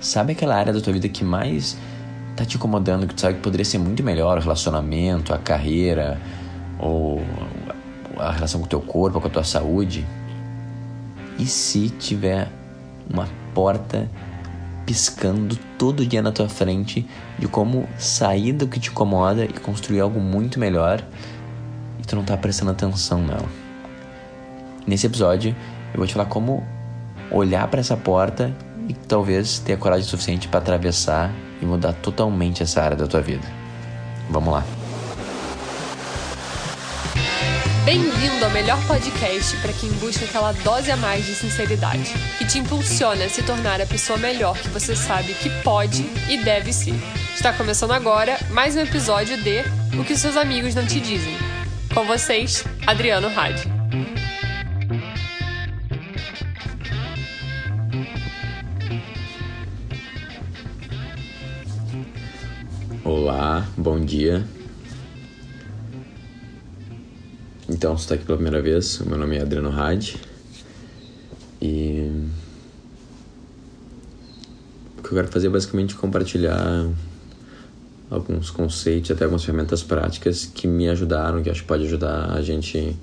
Sabe aquela área da tua vida que mais tá te incomodando, que tu sabe que poderia ser muito melhor, o relacionamento, a carreira, ou a relação com o teu corpo, com a tua saúde? E se tiver uma porta piscando todo dia na tua frente de como sair do que te incomoda e construir algo muito melhor e tu não tá prestando atenção nela. Nesse episódio, eu vou te falar como olhar para essa porta e talvez ter a coragem suficiente para atravessar e mudar totalmente essa área da tua vida. Vamos lá. Bem-vindo ao melhor podcast para quem busca aquela dose a mais de sinceridade, que te impulsiona a se tornar a pessoa melhor que você sabe que pode e deve ser. Está começando agora mais um episódio de O que seus amigos não te dizem. Com vocês, Adriano Hadi. Olá, bom dia. Então, você está aqui pela primeira vez, o meu nome é Adriano Hadi e o que eu quero fazer é basicamente compartilhar alguns conceitos, até algumas ferramentas práticas que me ajudaram, que acho que pode ajudar a gente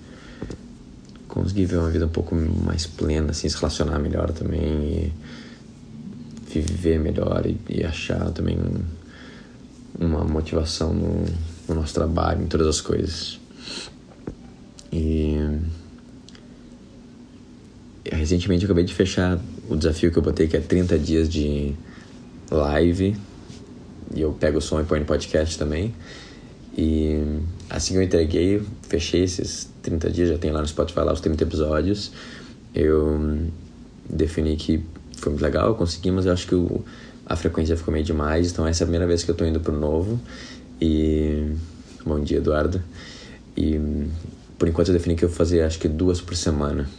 conseguir ver uma vida um pouco mais plena, assim, se relacionar melhor também e viver melhor e, e achar também uma motivação no, no nosso trabalho, em todas as coisas. E recentemente eu acabei de fechar o desafio que eu botei, que é 30 dias de live. E eu pego o som e põe no podcast também. E assim que eu entreguei, fechei esses 30 dias, já tem lá no Spotify lá os 30 episódios. Eu defini que foi muito legal, eu consegui, mas eu acho que o, a frequência ficou meio demais. Então essa é a primeira vez que eu tô indo pro novo. E. Bom dia, Eduardo. E por enquanto eu defini que eu fazer acho que duas por semana.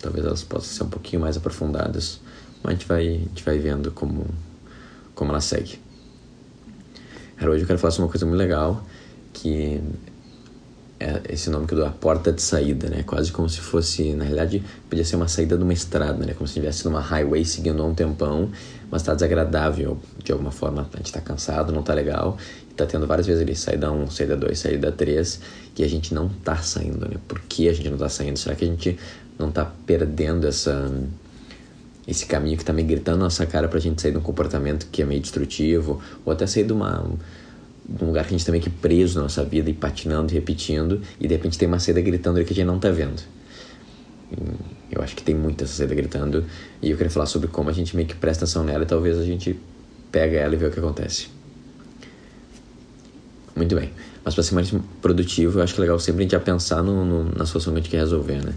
Talvez elas possam ser um pouquinho mais aprofundadas. Mas a gente vai, a gente vai vendo como, como ela segue. Cara, hoje eu quero falar sobre uma coisa muito legal, que é esse nome que eu dou, a porta de saída, né? Quase como se fosse, na realidade, podia ser uma saída de uma estrada, né? Como se estivesse numa highway seguindo há um tempão, mas tá desagradável de alguma forma. A gente tá cansado, não tá legal tá tendo várias vezes ali saída 1, saída 2, saída 3 e a gente não tá saindo, né? Por que a gente não tá saindo? Será que a gente não tá perdendo essa esse caminho que tá meio gritando na nossa cara pra gente sair de um comportamento que é meio destrutivo ou até sair de uma um lugar que a gente tá meio que preso na nossa vida e patinando e repetindo e de repente tem uma saída gritando ali que a gente não tá vendo. Eu acho que tem muita essa gritando e eu queria falar sobre como a gente meio que presta atenção nela e talvez a gente pega ela e vê o que acontece. Muito bem. Mas para ser mais produtivo, eu acho que é legal sempre a gente já pensar no, no, na solução que a gente quer resolver, né?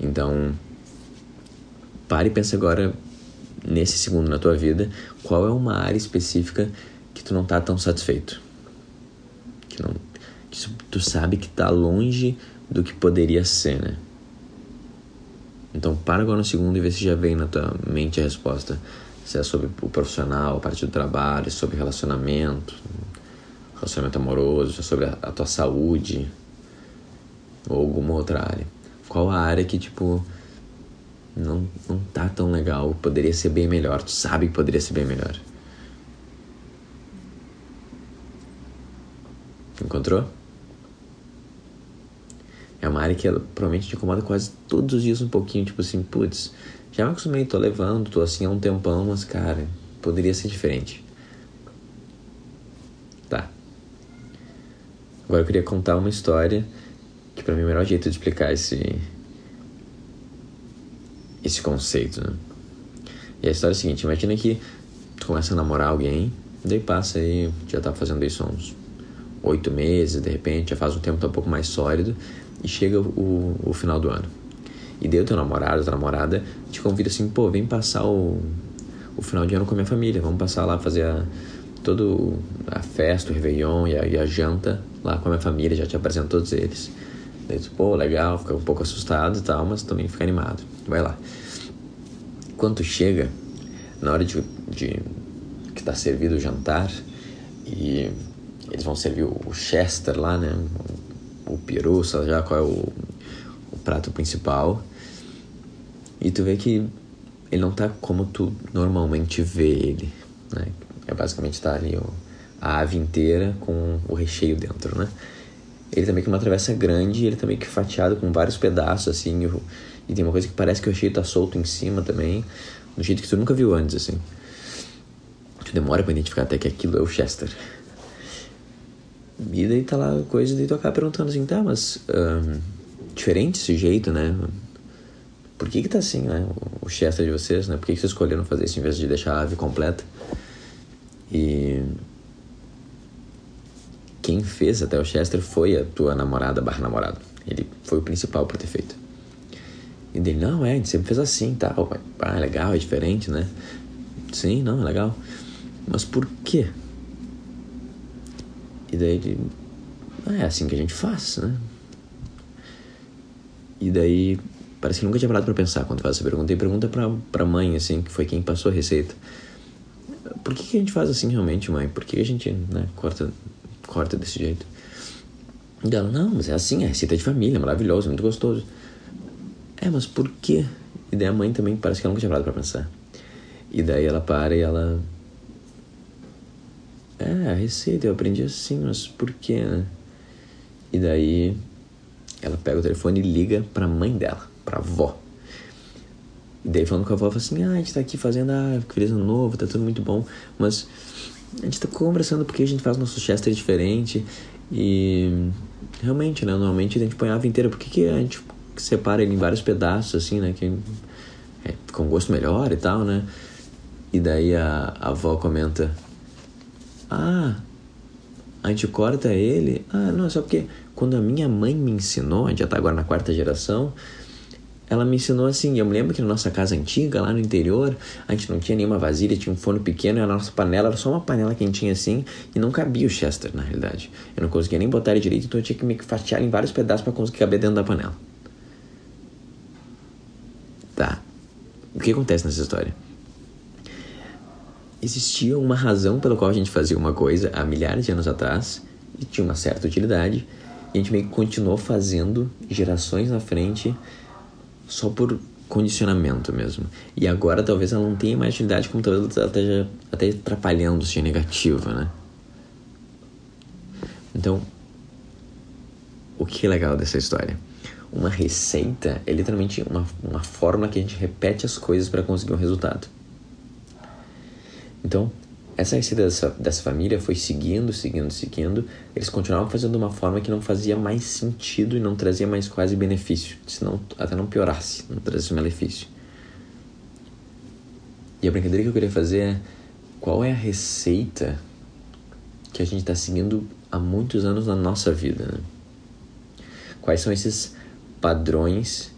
Então, pare e pense agora, nesse segundo na tua vida, qual é uma área específica que tu não tá tão satisfeito. Que, não, que tu sabe que tá longe do que poderia ser, né? Então, para agora no segundo e vê se já vem na tua mente a resposta. Se é sobre o profissional, a parte do trabalho, sobre relacionamento, relacionamento amoroso, sobre a, a tua saúde ou alguma outra área. Qual a área que, tipo, não, não tá tão legal, poderia ser bem melhor, tu sabe que poderia ser bem melhor. Encontrou? É uma área que ela, provavelmente te incomoda quase todos os dias um pouquinho, tipo assim, putz, já me acostumei, tô levando, tô assim há um tempão, mas cara, poderia ser diferente. Tá. Agora eu queria contar uma história que para mim é o melhor jeito de explicar esse esse conceito, né? E a história é a seguinte, imagina que tu começa a namorar alguém, daí passa aí, já tá fazendo isso há uns oito meses, de repente já faz um tempo tá um pouco mais sólido e chega o, o final do ano. E o teu namorado, tua namorada te convida assim, pô, vem passar o, o final de ano com a minha família, vamos passar lá fazer a, todo a festa, o Réveillon e a, e a, janta lá com a minha família, já te apresento todos eles. Daí tu, pô, legal, fica um pouco assustado e tal, mas também fica animado. Vai lá. Quando chega, na hora de, de que tá servido o jantar, e eles vão servir o Chester lá, né? O, peru, sabe já qual é o, o prato principal. E tu vê que ele não tá como tu normalmente vê ele né? É basicamente tá ali a ave inteira com o recheio dentro, né? Ele também que uma travessa grande, ele também que fatiado com vários pedaços assim, e, e tem uma coisa que parece que o recheio tá solto em cima também, do jeito que tu nunca viu antes assim. Tu demora para identificar até que aquilo é o Chester. E daí tá lá coisa, daí tu acaba perguntando assim, tá, mas um, diferente esse jeito, né? Por que que tá assim, né? O Chester de vocês, né? Por que que vocês escolheram fazer isso em vez de deixar a ave completa? E quem fez até o Chester foi a tua namorada barra namorado. Ele foi o principal por ter feito. E dele, não, é, a gente sempre fez assim, tal. Ah, é legal, é diferente, né? Sim, não, é legal. Mas por quê? E daí ele, ah, é assim que a gente faz, né? E daí, parece que nunca tinha parado pra pensar quando faz essa pergunta. E pergunta pra, pra mãe, assim, que foi quem passou a receita. Por que, que a gente faz assim realmente, mãe? Por que a gente, né, corta, corta desse jeito? E ela, não, mas é assim, é receita de família, maravilhoso, muito gostoso. É, mas por quê? E daí a mãe também parece que ela nunca tinha parado pra pensar. E daí ela para e ela. É, a receita eu aprendi assim, mas por quê, né? E daí ela pega o telefone e liga pra mãe dela, pra avó. E daí falando com a avó, fala assim, ah, a gente tá aqui fazendo, ah, feliz ano novo, tá tudo muito bom, mas a gente tá conversando porque a gente faz nosso Chester diferente e realmente, né, normalmente a gente põe a ave inteira, por que, que a gente separa ele em vários pedaços, assim, né, que é, com gosto melhor e tal, né? E daí a, a avó comenta, ah, a gente corta ele, ah, não, é só porque quando a minha mãe me ensinou, a gente já tá agora na quarta geração, ela me ensinou assim. Eu me lembro que na nossa casa antiga, lá no interior, a gente não tinha nenhuma vasilha, tinha um forno pequeno e a nossa panela era só uma panela quentinha assim e não cabia o Chester na realidade. Eu não conseguia nem botar ele direito, então eu tinha que me fatiar em vários pedaços para conseguir caber dentro da panela. Tá. O que acontece nessa história? Existia uma razão pela qual a gente fazia uma coisa há milhares de anos atrás e tinha uma certa utilidade e a gente meio que continuou fazendo gerações na frente só por condicionamento mesmo. E agora talvez ela não tenha mais utilidade, como talvez ela esteja até atrapalhando, seja negativa, né? Então, o que é legal dessa história? Uma receita é literalmente uma, uma fórmula que a gente repete as coisas para conseguir um resultado. Então, essa receita dessa, dessa família foi seguindo, seguindo, seguindo. Eles continuavam fazendo de uma forma que não fazia mais sentido e não trazia mais quase benefício, senão até não piorasse, não trazia malefício. E a brincadeira que eu queria fazer é qual é a receita que a gente está seguindo há muitos anos na nossa vida? Né? Quais são esses padrões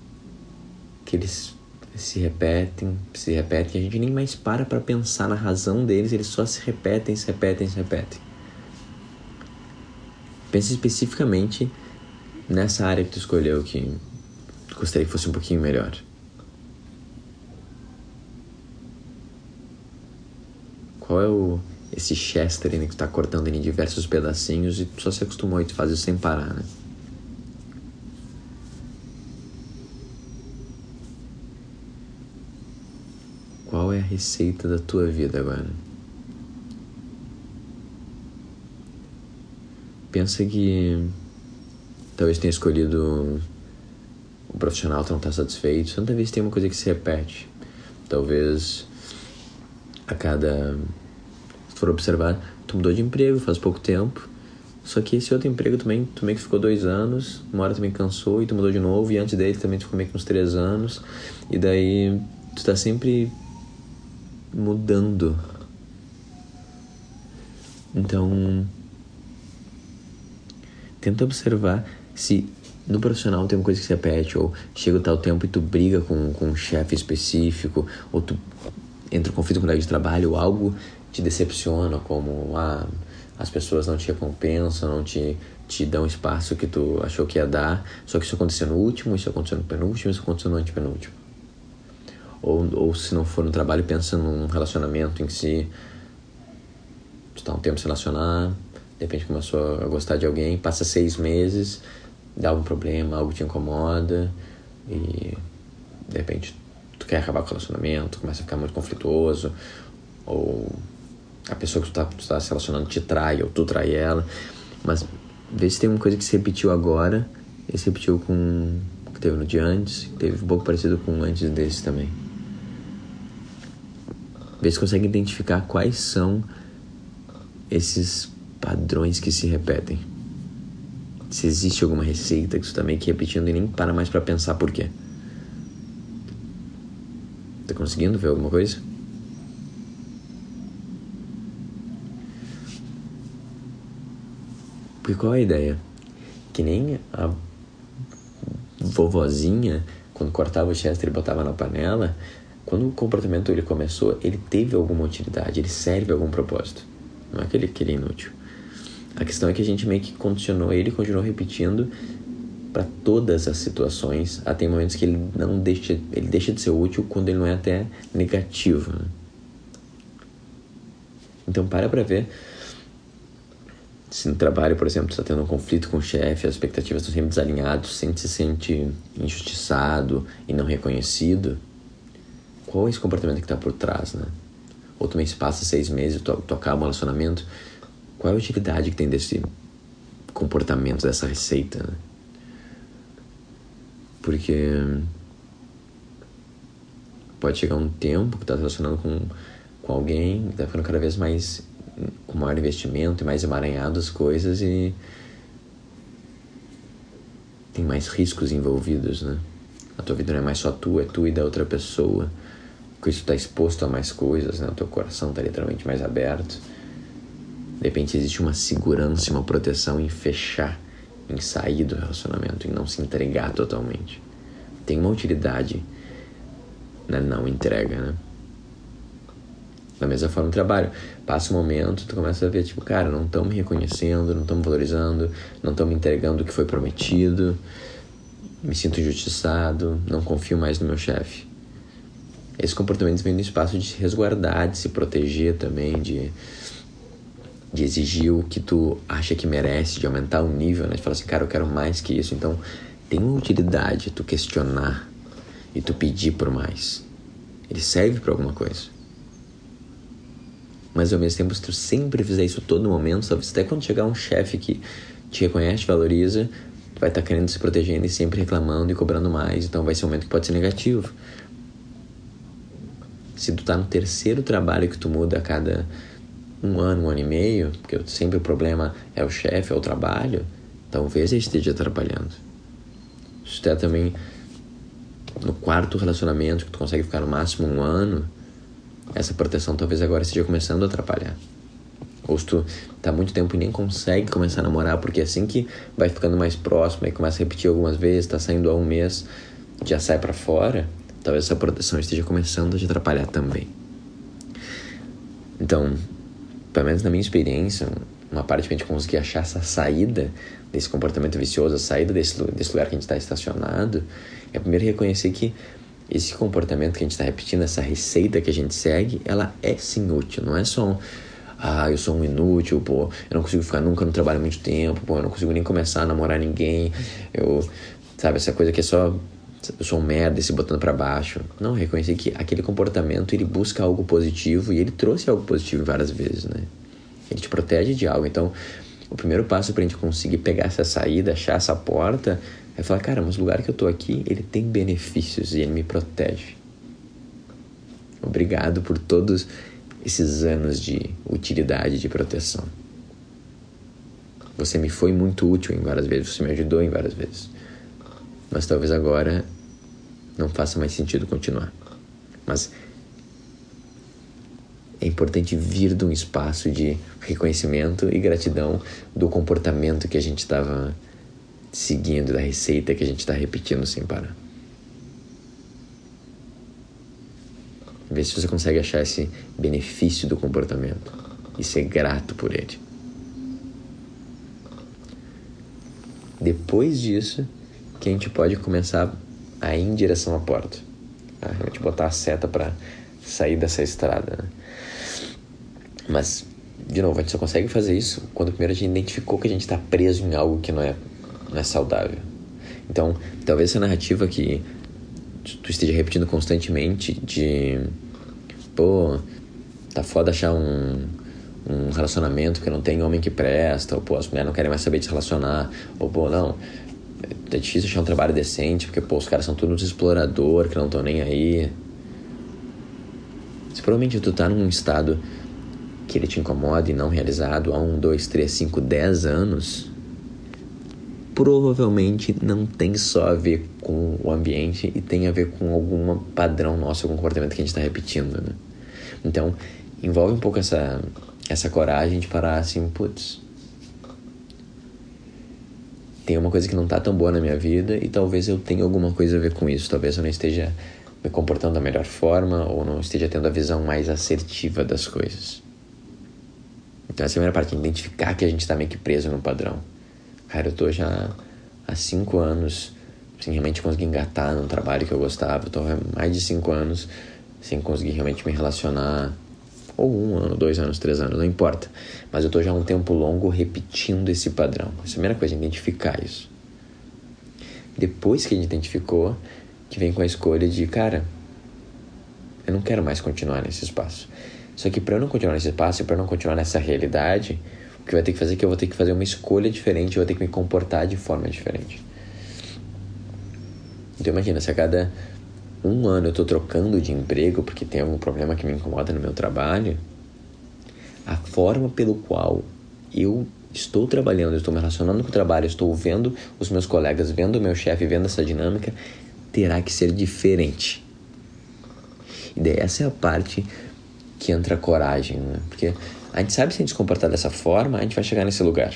que eles se repetem, se repetem, a gente nem mais para para pensar na razão deles, eles só se repetem, se repetem, se repetem. Pense especificamente nessa área que tu escolheu que gostaria que fosse um pouquinho melhor. Qual é o esse Chester né, que tu tá cortando em diversos pedacinhos e tu só se acostumou e tu faz isso sem parar, né? Qual a receita da tua vida agora? Pensa que talvez tenha escolhido um profissional que não está satisfeito. Tanta vez tem uma coisa que se repete. Talvez a cada. Se for observar, tu mudou de emprego faz pouco tempo. Só que esse outro emprego também, tu meio que ficou dois anos, uma hora também cansou e tu mudou de novo, e antes dele também tu ficou meio que uns três anos. E daí tu tá sempre mudando. Então, tenta observar se no profissional tem uma coisa que se repete, ou chega o tal tempo e tu briga com, com um chefe específico, ou tu entra em conflito com o colega de trabalho, ou algo te decepciona, como ah, as pessoas não te recompensam, não te, te dão espaço que tu achou que ia dar, só que isso aconteceu no último, isso aconteceu no penúltimo, isso aconteceu no antepenúltimo ou, ou se não for no trabalho, pensa num relacionamento em si. Tu tá um tempo se relacionar, de repente começou a gostar de alguém, passa seis meses, dá algum problema, algo te incomoda e de repente tu quer acabar com o relacionamento, começa a ficar muito conflituoso ou a pessoa que tu tá, tu tá se relacionando te trai ou tu trai ela. Mas vê se tem uma coisa que se repetiu agora e se repetiu com que teve no dia antes, teve um pouco parecido com antes desse também. Vê se consegue identificar quais são esses padrões que se repetem. Se existe alguma receita que tu tá meio que repetindo e nem para mais para pensar por quê. Tá conseguindo ver alguma coisa? Porque qual é a ideia? Que nem a vovozinha, quando cortava o chester e botava na panela, quando o comportamento ele começou, ele teve alguma utilidade, ele serve a algum propósito. Não é que ele, que ele é inútil. A questão é que a gente meio que condicionou ele continuou repetindo para todas as situações, até momentos que ele não deixa, ele deixa de ser útil quando ele não é até negativo. Né? Então para para ver se no trabalho, por exemplo, está tendo um conflito com o chefe, as expectativas estão sempre desalinhadas, se sente injustiçado e não reconhecido, qual é esse comportamento que está por trás, né? Ou também se passa seis meses, tu, tu acaba um relacionamento, qual é a utilidade que tem desse comportamento, dessa receita, né? Porque pode chegar um tempo que tá relacionando com, com alguém, tá ficando cada vez mais com maior investimento e mais emaranhado as coisas e tem mais riscos envolvidos, né? A tua vida não é mais só tu, é tu e da outra pessoa. Com isso tu tá exposto a mais coisas, né? O teu coração tá literalmente mais aberto. De repente existe uma segurança, uma proteção em fechar em sair do relacionamento, em não se entregar totalmente. Tem uma utilidade na não entrega, né? Da mesma forma no trabalho. Passa um momento, tu começa a ver, tipo, cara, não estão me reconhecendo, não estão me valorizando, não estão me entregando o que foi prometido, me sinto injustiçado, não confio mais no meu chefe. Esses comportamentos vêm no espaço de se resguardar, de se proteger também, de de exigir o que tu acha que merece, de aumentar o nível, né? De falar assim, cara, eu quero mais que isso. Então, tem uma utilidade tu questionar e tu pedir por mais. Ele serve para alguma coisa. Mas ao mesmo tempo, se tu sempre fizer isso todo momento, talvez até quando chegar um chefe que te reconhece, te valoriza, tu vai estar tá querendo se protegendo e sempre reclamando e cobrando mais. Então vai ser um momento que pode ser negativo. Se tu tá no terceiro trabalho que tu muda a cada um ano, um ano e meio, porque sempre o problema é o chefe, é o trabalho, talvez ele esteja atrapalhando. Se está também no quarto relacionamento, que tu consegue ficar no máximo um ano, essa proteção talvez agora esteja começando a atrapalhar. Ou se tu tá muito tempo e nem consegue começar a namorar, porque assim que vai ficando mais próximo e começa a repetir algumas vezes, tá saindo há um mês, já sai para fora, talvez essa proteção esteja começando a te atrapalhar também. Então, pelo menos na minha experiência, uma parte pra gente conseguir achar essa saída desse comportamento vicioso, a saída desse, desse lugar que a gente está estacionado, é primeiro reconhecer que esse comportamento que a gente está repetindo, essa receita que a gente segue, ela é sim útil, não é só um, ah, eu sou um inútil, pô, eu não consigo ficar nunca no trabalho muito tempo, pô, eu não consigo nem começar a namorar ninguém, eu, sabe, essa coisa que é só eu sou um merda se botando para baixo. Não, reconhecer que aquele comportamento ele busca algo positivo e ele trouxe algo positivo várias vezes, né? Ele te protege de algo. Então, o primeiro passo pra gente conseguir pegar essa saída, achar essa porta, é falar, cara, mas o lugar que eu tô aqui, ele tem benefícios e ele me protege. Obrigado por todos esses anos de utilidade de proteção. Você me foi muito útil em várias vezes, você me ajudou em várias vezes mas talvez agora não faça mais sentido continuar. Mas é importante vir de um espaço de reconhecimento e gratidão do comportamento que a gente estava seguindo, da receita que a gente está repetindo sem parar. Vê se você consegue achar esse benefício do comportamento e ser grato por ele. Depois disso, que a gente pode começar a ir em direção à porta. A gente botar a seta para sair dessa estrada. Né? Mas, de novo, a gente só consegue fazer isso quando primeiro a gente identificou que a gente está preso em algo que não é, não é saudável. Então, talvez essa narrativa que tu esteja repetindo constantemente de pô, tá foda achar um, um relacionamento que não tem homem que presta, ou pô, as mulheres não querem mais saber de se relacionar, ou pô, não, é difícil achar um trabalho decente, porque pô, os caras são todos explorador, que não estão nem aí. Se provavelmente tu tá num estado que ele te incomoda e não realizado há um, dois, três, cinco, dez anos, provavelmente não tem só a ver com o ambiente e tem a ver com algum padrão nosso, algum comportamento que a gente está repetindo, né? Então, envolve um pouco essa, essa coragem de parar assim, putz, tem uma coisa que não tá tão boa na minha vida e talvez eu tenha alguma coisa a ver com isso. Talvez eu não esteja me comportando da melhor forma ou não esteja tendo a visão mais assertiva das coisas. Então essa é a primeira parte, identificar que a gente está meio que preso no padrão. Cara, eu tô já há cinco anos sem realmente conseguir engatar num trabalho que eu gostava. Eu tô há mais de cinco anos sem conseguir realmente me relacionar. Ou um ano, dois anos, três anos, não importa. Mas eu tô já há um tempo longo repetindo esse padrão. Essa é a primeira coisa, identificar isso. Depois que a gente identificou, que vem com a escolha de, cara, eu não quero mais continuar nesse espaço. Só que para eu não continuar nesse espaço, para eu não continuar nessa realidade, o que vai ter que fazer é que eu vou ter que fazer uma escolha diferente, eu vou ter que me comportar de forma diferente. Então imagina, se a cada um ano eu estou trocando de emprego porque tem algum problema que me incomoda no meu trabalho, a forma pelo qual eu estou trabalhando, estou me relacionando com o trabalho, estou vendo os meus colegas, vendo o meu chefe, vendo essa dinâmica, terá que ser diferente. E daí essa é a parte que entra a coragem, né? Porque a gente sabe se a gente se comportar dessa forma, a gente vai chegar nesse lugar.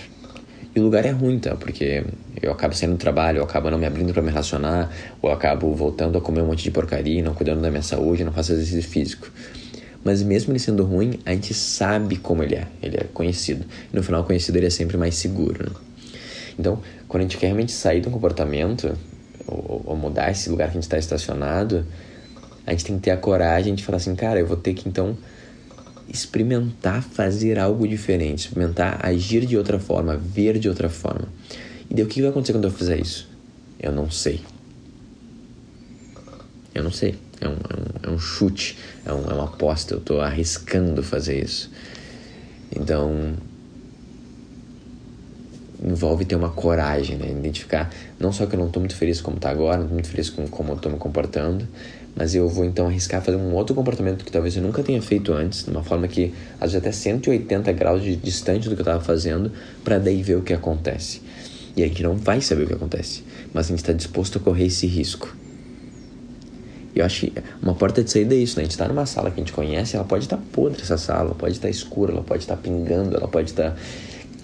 E o lugar é ruim, tá? Porque eu acabo saindo do trabalho, eu acabo não me abrindo para me relacionar, ou acabo voltando a comer um monte de porcaria, não cuidando da minha saúde, não faço exercício físico. Mas mesmo ele sendo ruim, a gente sabe como ele é. Ele é conhecido. E no final, conhecido ele é sempre mais seguro. Né? Então, quando a gente quer realmente sair de um comportamento, ou, ou mudar esse lugar que a gente está estacionado, a gente tem que ter a coragem de falar assim, cara, eu vou ter que então experimentar fazer algo diferente, experimentar agir de outra forma, ver de outra forma. E daí o que vai acontecer quando eu fizer isso? Eu não sei. Eu não sei. É um, é um, é um chute, é, um, é uma aposta. Eu estou arriscando fazer isso. Então, envolve ter uma coragem, né? Identificar não só que eu não estou muito feliz como está agora, não estou muito feliz com como eu estou me comportando, mas eu vou então arriscar fazer um outro comportamento que talvez eu nunca tenha feito antes, de uma forma que às vezes até 180 graus de distante do que eu estava fazendo, para daí ver o que acontece. E a gente não vai saber o que acontece, mas a gente está disposto a correr esse risco. E eu acho que uma porta de saída é isso, né? A gente está numa sala que a gente conhece, ela pode estar tá podre essa sala, pode estar tá escura, ela pode estar tá pingando, ela pode estar tá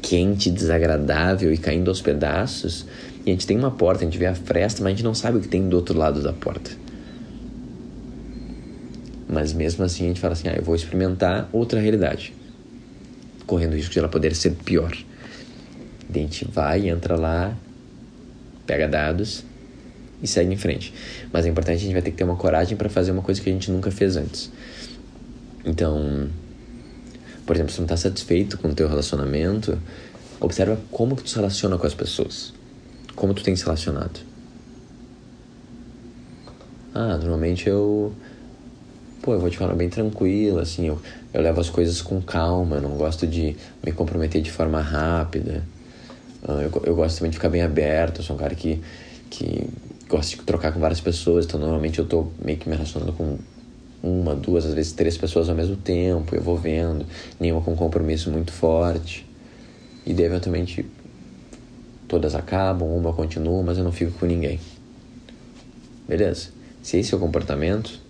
quente, desagradável e caindo aos pedaços. E a gente tem uma porta, a gente vê a fresta, mas a gente não sabe o que tem do outro lado da porta. Mas mesmo assim a gente fala assim: ah, eu vou experimentar outra realidade, correndo o risco de ela poder ser pior. a gente vai, entra lá, pega dados e segue em frente. Mas é importante a gente vai ter que ter uma coragem para fazer uma coisa que a gente nunca fez antes. Então, por exemplo, se não está satisfeito com o teu relacionamento, observa como que tu se relaciona com as pessoas. Como tu tem se relacionado. Ah, normalmente eu pô, eu vou de forma bem tranquila, assim, eu, eu levo as coisas com calma, eu não gosto de me comprometer de forma rápida. Uh, eu, eu gosto também de ficar bem aberto, eu sou um cara que, que gosta de trocar com várias pessoas, então normalmente eu tô meio que me relacionando com uma, duas, às vezes três pessoas ao mesmo tempo, eu vou vendo, nenhuma com compromisso muito forte. E daí, eventualmente, todas acabam, uma continua, mas eu não fico com ninguém. Beleza? Se esse é o comportamento,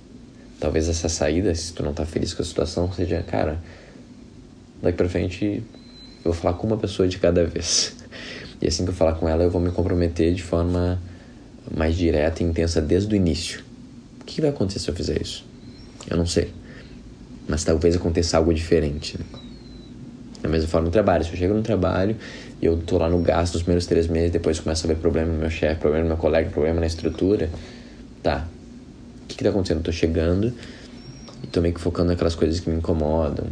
talvez essa saída, se tu não tá feliz com a situação, seja, cara, daqui pra frente eu vou falar com uma pessoa de cada vez. E assim que eu falar com ela, eu vou me comprometer de forma mais direta e intensa desde o início. O que vai acontecer se eu fizer isso? Eu não sei. Mas talvez aconteça algo diferente. Né? Da mesma forma no trabalho. Se eu chego no trabalho e eu tô lá no gasto nos primeiros três meses, depois começo a ver problema no meu chefe, problema no meu colega, problema na estrutura, tá, que tá acontecendo? Eu tô chegando e tô meio que focando naquelas coisas que me incomodam.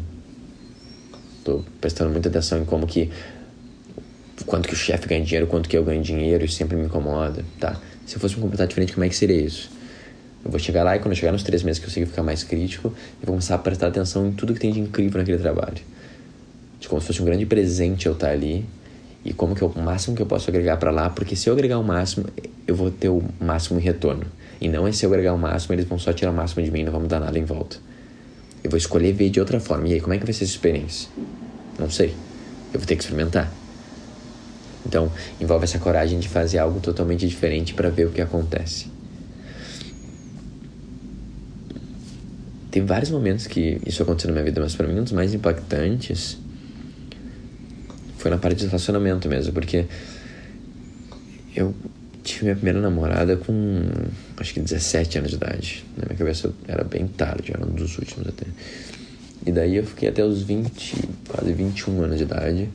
Tô prestando muita atenção em como que quanto que o chefe ganha dinheiro, quanto que eu ganho dinheiro, isso sempre me incomoda, tá? Se eu fosse me comportar diferente, como é que seria isso? Eu vou chegar lá e quando chegar nos três meses que eu consigo ficar mais crítico, eu vou começar a prestar atenção em tudo que tem de incrível naquele trabalho. de como se fosse um grande presente eu estar ali e como que é o máximo que eu posso agregar para lá, porque se eu agregar o máximo, eu vou ter o máximo em retorno. E não é se eu agregar o máximo, eles vão só tirar o máximo de mim não vão mudar nada em volta. Eu vou escolher ver de outra forma. E aí, como é que vai ser essa experiência? Não sei. Eu vou ter que experimentar. Então, envolve essa coragem de fazer algo totalmente diferente para ver o que acontece. Tem vários momentos que isso aconteceu na minha vida, mas para mim um dos mais impactantes foi na parte de relacionamento mesmo, porque eu tive minha primeira namorada com acho que 17 anos de idade. Na minha cabeça era bem tarde, era um dos últimos até. E daí eu fiquei até os 20, quase 21 anos de idade.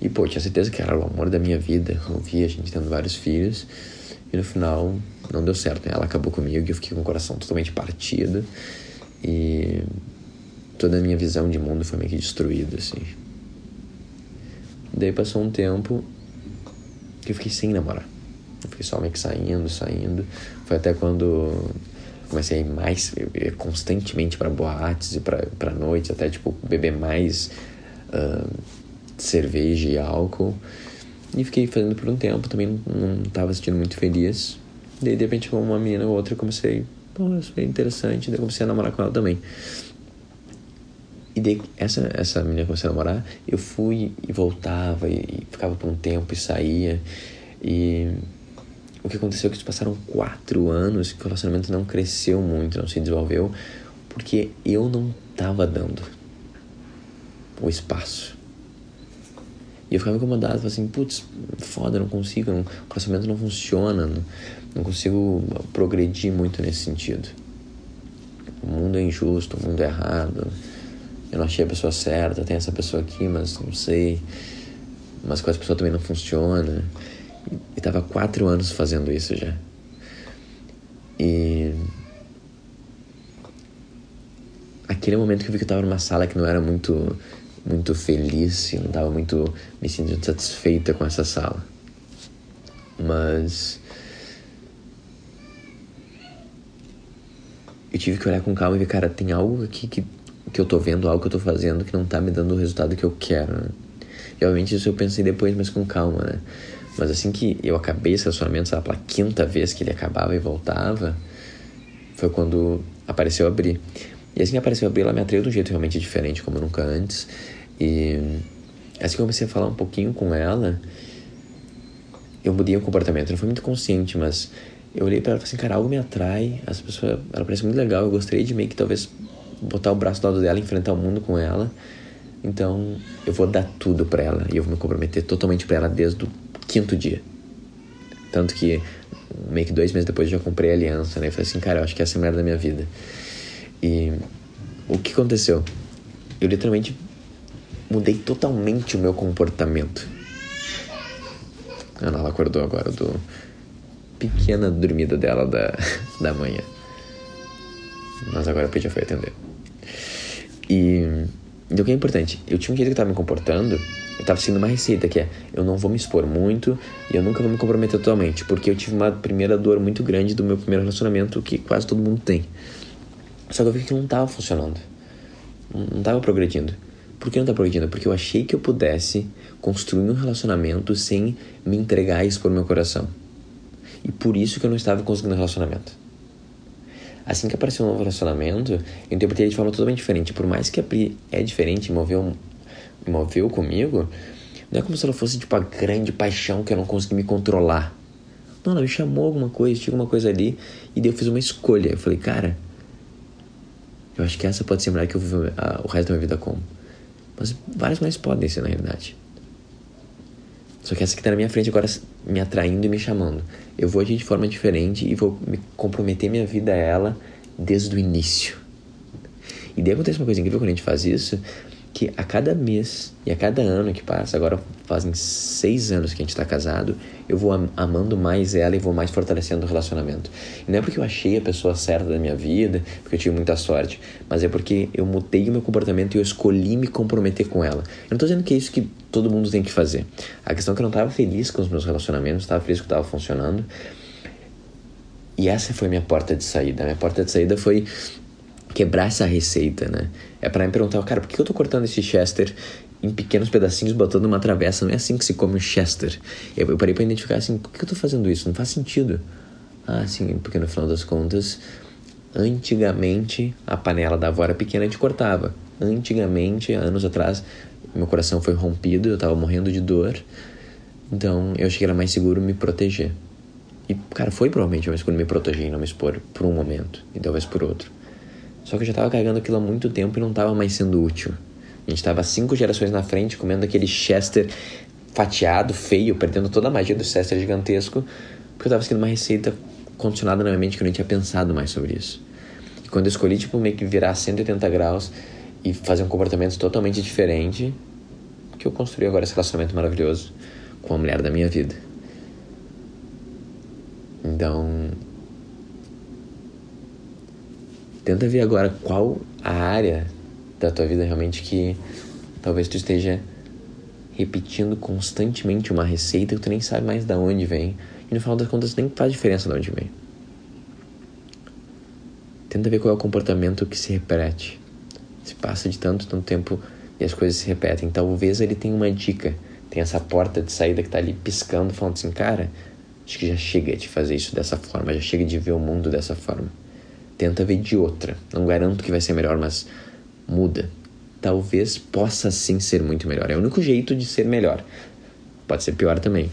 E pô, tinha certeza que era o amor da minha vida. Eu via a gente tendo vários filhos. E no final não deu certo. Ela acabou comigo e eu fiquei com o coração totalmente partido. E toda a minha visão de mundo foi meio que destruída, assim. Daí passou um tempo que eu fiquei sem namorar. Eu fiquei só meio que saindo, saindo. Foi até quando comecei mais constantemente para boates e para noites, até tipo beber mais uh, cerveja e álcool. E fiquei fazendo por um tempo, também não estava sentindo muito feliz. Daí de repente uma menina ou outra eu comecei, pô, isso é interessante, daí comecei a namorar com ela também. E daí essa, essa menina comecei a namorar, eu fui e voltava e, e ficava por um tempo e saía. E o que aconteceu é que passaram quatro anos que o relacionamento não cresceu muito, não se desenvolveu, porque eu não tava dando o espaço. E eu ficava incomodado, falava assim, putz, foda, não consigo, não, o relacionamento não funciona, não, não consigo progredir muito nesse sentido. O mundo é injusto, o mundo é errado, eu não achei a pessoa certa, tem essa pessoa aqui, mas não sei, mas com essa pessoa também não funciona. E tava quatro anos fazendo isso já. E. Aquele momento que eu vi que eu tava numa sala que não era muito muito feliz, eu não tava muito me sentindo satisfeita com essa sala. Mas eu tive que olhar com calma e ver, cara, tem algo aqui que, que eu tô vendo, algo que eu tô fazendo que não tá me dando o resultado que eu quero, né? E obviamente isso eu pensei depois, mas com calma, né? Mas assim que eu acabei esse relacionamento, sabe, pela quinta vez que ele acabava e voltava, foi quando apareceu a Bri. E assim que apareceu a Bri, ela me atraiu de um jeito realmente diferente, como nunca antes. E assim que eu comecei a falar um pouquinho com ela, eu mudei o comportamento. Não foi muito consciente, mas eu olhei para ela e falei assim, cara, algo me atrai, essa pessoa, ela parece muito legal, eu gostaria de meio que talvez botar o braço do lado dela, enfrentar o mundo com ela. Então, eu vou dar tudo para ela e eu vou me comprometer totalmente para ela desde o quinto dia. Tanto que, meio que dois meses depois, eu já comprei a aliança, né? Eu falei assim, cara, eu acho que essa é a mulher da minha vida. E o que aconteceu? Eu literalmente mudei totalmente o meu comportamento. Ana, ela acordou agora do pequena dormida dela da, da manhã. Mas agora a já foi atender. E então o que é importante? Eu tinha um jeito que eu tava me comportando eu tava seguindo uma receita que é eu não vou me expor muito e eu nunca vou me comprometer totalmente, porque eu tive uma primeira dor muito grande do meu primeiro relacionamento que quase todo mundo tem. Só que eu vi que não tava funcionando. Não tava progredindo. Por que não tá progredindo? Porque eu achei que eu pudesse construir um relacionamento sem me entregar e expor meu coração. E por isso que eu não estava conseguindo um relacionamento. Assim que apareceu um novo relacionamento, eu interpretei de forma totalmente diferente. Por mais que a Pri é diferente, moveu moveu comigo, não é como se ela fosse tipo a grande paixão que eu não consegui me controlar. Não, ela me chamou alguma coisa, tinha alguma coisa ali, e daí eu fiz uma escolha. Eu falei, cara, eu acho que essa pode ser a mulher que eu vivo o resto da minha vida como. Mas várias mulheres podem ser, na realidade. Só que essa que tá na minha frente agora me atraindo e me chamando. Eu vou agir de forma diferente e vou me comprometer minha vida a ela desde o início. E daí acontece uma coisa incrível quando a gente faz isso, que a cada mês e a cada ano que passa, agora fazem seis anos que a gente está casado, eu vou amando mais ela e vou mais fortalecendo o relacionamento. E não é porque eu achei a pessoa certa da minha vida, porque eu tive muita sorte, mas é porque eu mudei o meu comportamento e eu escolhi me comprometer com ela. Eu não estou dizendo que é isso que todo mundo tem que fazer. A questão é que eu não estava feliz com os meus relacionamentos, estava feliz que estava funcionando. E essa foi minha porta de saída. Minha porta de saída foi quebrar essa receita, né? É para me perguntar, cara, por que eu tô cortando esse Chester em pequenos pedacinhos, botando uma travessa? Não é assim que se come um Chester. Eu, eu parei pra identificar assim, por que eu tô fazendo isso? Não faz sentido. Ah, sim, porque no final das contas, antigamente a panela da avó era pequena e a gente cortava. Antigamente, anos atrás, meu coração foi rompido, eu tava morrendo de dor. Então eu achei que era mais seguro me proteger. E, cara, foi provavelmente mais seguro me proteger e não me expor por um momento, e talvez por outro. Só que eu já tava carregando aquilo há muito tempo e não tava mais sendo útil. A gente tava cinco gerações na frente comendo aquele Chester fatiado, feio, perdendo toda a magia do Chester gigantesco, porque eu tava seguindo uma receita condicionada na minha mente que eu nem tinha pensado mais sobre isso. E quando eu escolhi, tipo, meio que virar 180 graus e fazer um comportamento totalmente diferente, que eu construí agora esse relacionamento maravilhoso com a mulher da minha vida. Então, tenta ver agora qual a área da tua vida realmente que talvez tu esteja repetindo constantemente uma receita que tu nem sabe mais de onde vem e no final das contas nem faz diferença de onde vem. Tenta ver qual é o comportamento que se repete. Se passa de tanto, tanto tempo e as coisas se repetem. Talvez ele tenha uma dica, tem essa porta de saída que tá ali piscando, falando assim, cara, acho que já chega de fazer isso dessa forma, já chega de ver o mundo dessa forma. Tenta ver de outra. Não garanto que vai ser melhor, mas muda. Talvez possa sim ser muito melhor. É o único jeito de ser melhor. Pode ser pior também,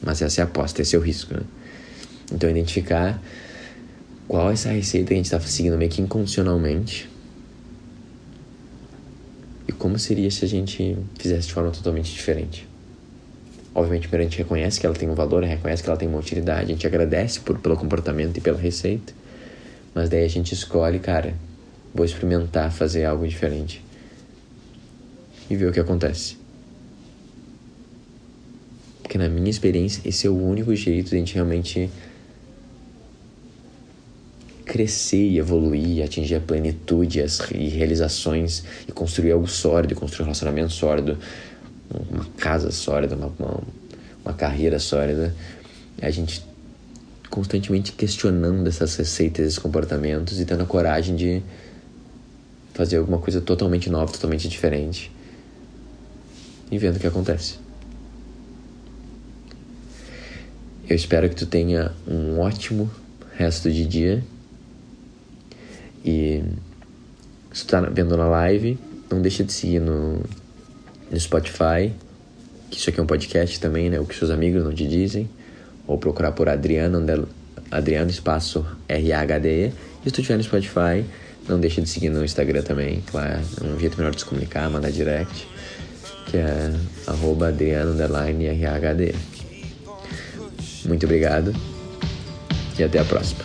mas essa é a aposta, esse é o risco, né? Então, identificar qual é essa receita que a gente está seguindo meio que incondicionalmente e como seria se a gente fizesse de forma totalmente diferente. Obviamente, primeiro a gente reconhece que ela tem um valor, reconhece que ela tem uma utilidade, a gente agradece por, pelo comportamento e pela receita, mas daí a gente escolhe, cara, vou experimentar fazer algo diferente e ver o que acontece. Porque na minha experiência, esse é o único jeito de a gente realmente crescer e evoluir, atingir a plenitude as, e realizações e construir algo sólido, construir um relacionamento sólido, uma casa sólida, uma, uma, uma carreira sólida. A gente constantemente questionando essas receitas, esses comportamentos e tendo a coragem de fazer alguma coisa totalmente nova, totalmente diferente e vendo o que acontece. Eu espero que tu tenha um ótimo resto de dia. E se tu tá vendo na live, não deixa de seguir no, no Spotify, que isso aqui é um podcast também, né? O que seus amigos não te dizem. Ou procurar por Adriano, Adriano espaço R-A-H-D-E. E se tu no Spotify, não deixa de seguir no Instagram também, claro. É um jeito melhor de se comunicar, mandar direct. Que é arroba Adriano R-A-H-D-E. Muito obrigado e até a próxima.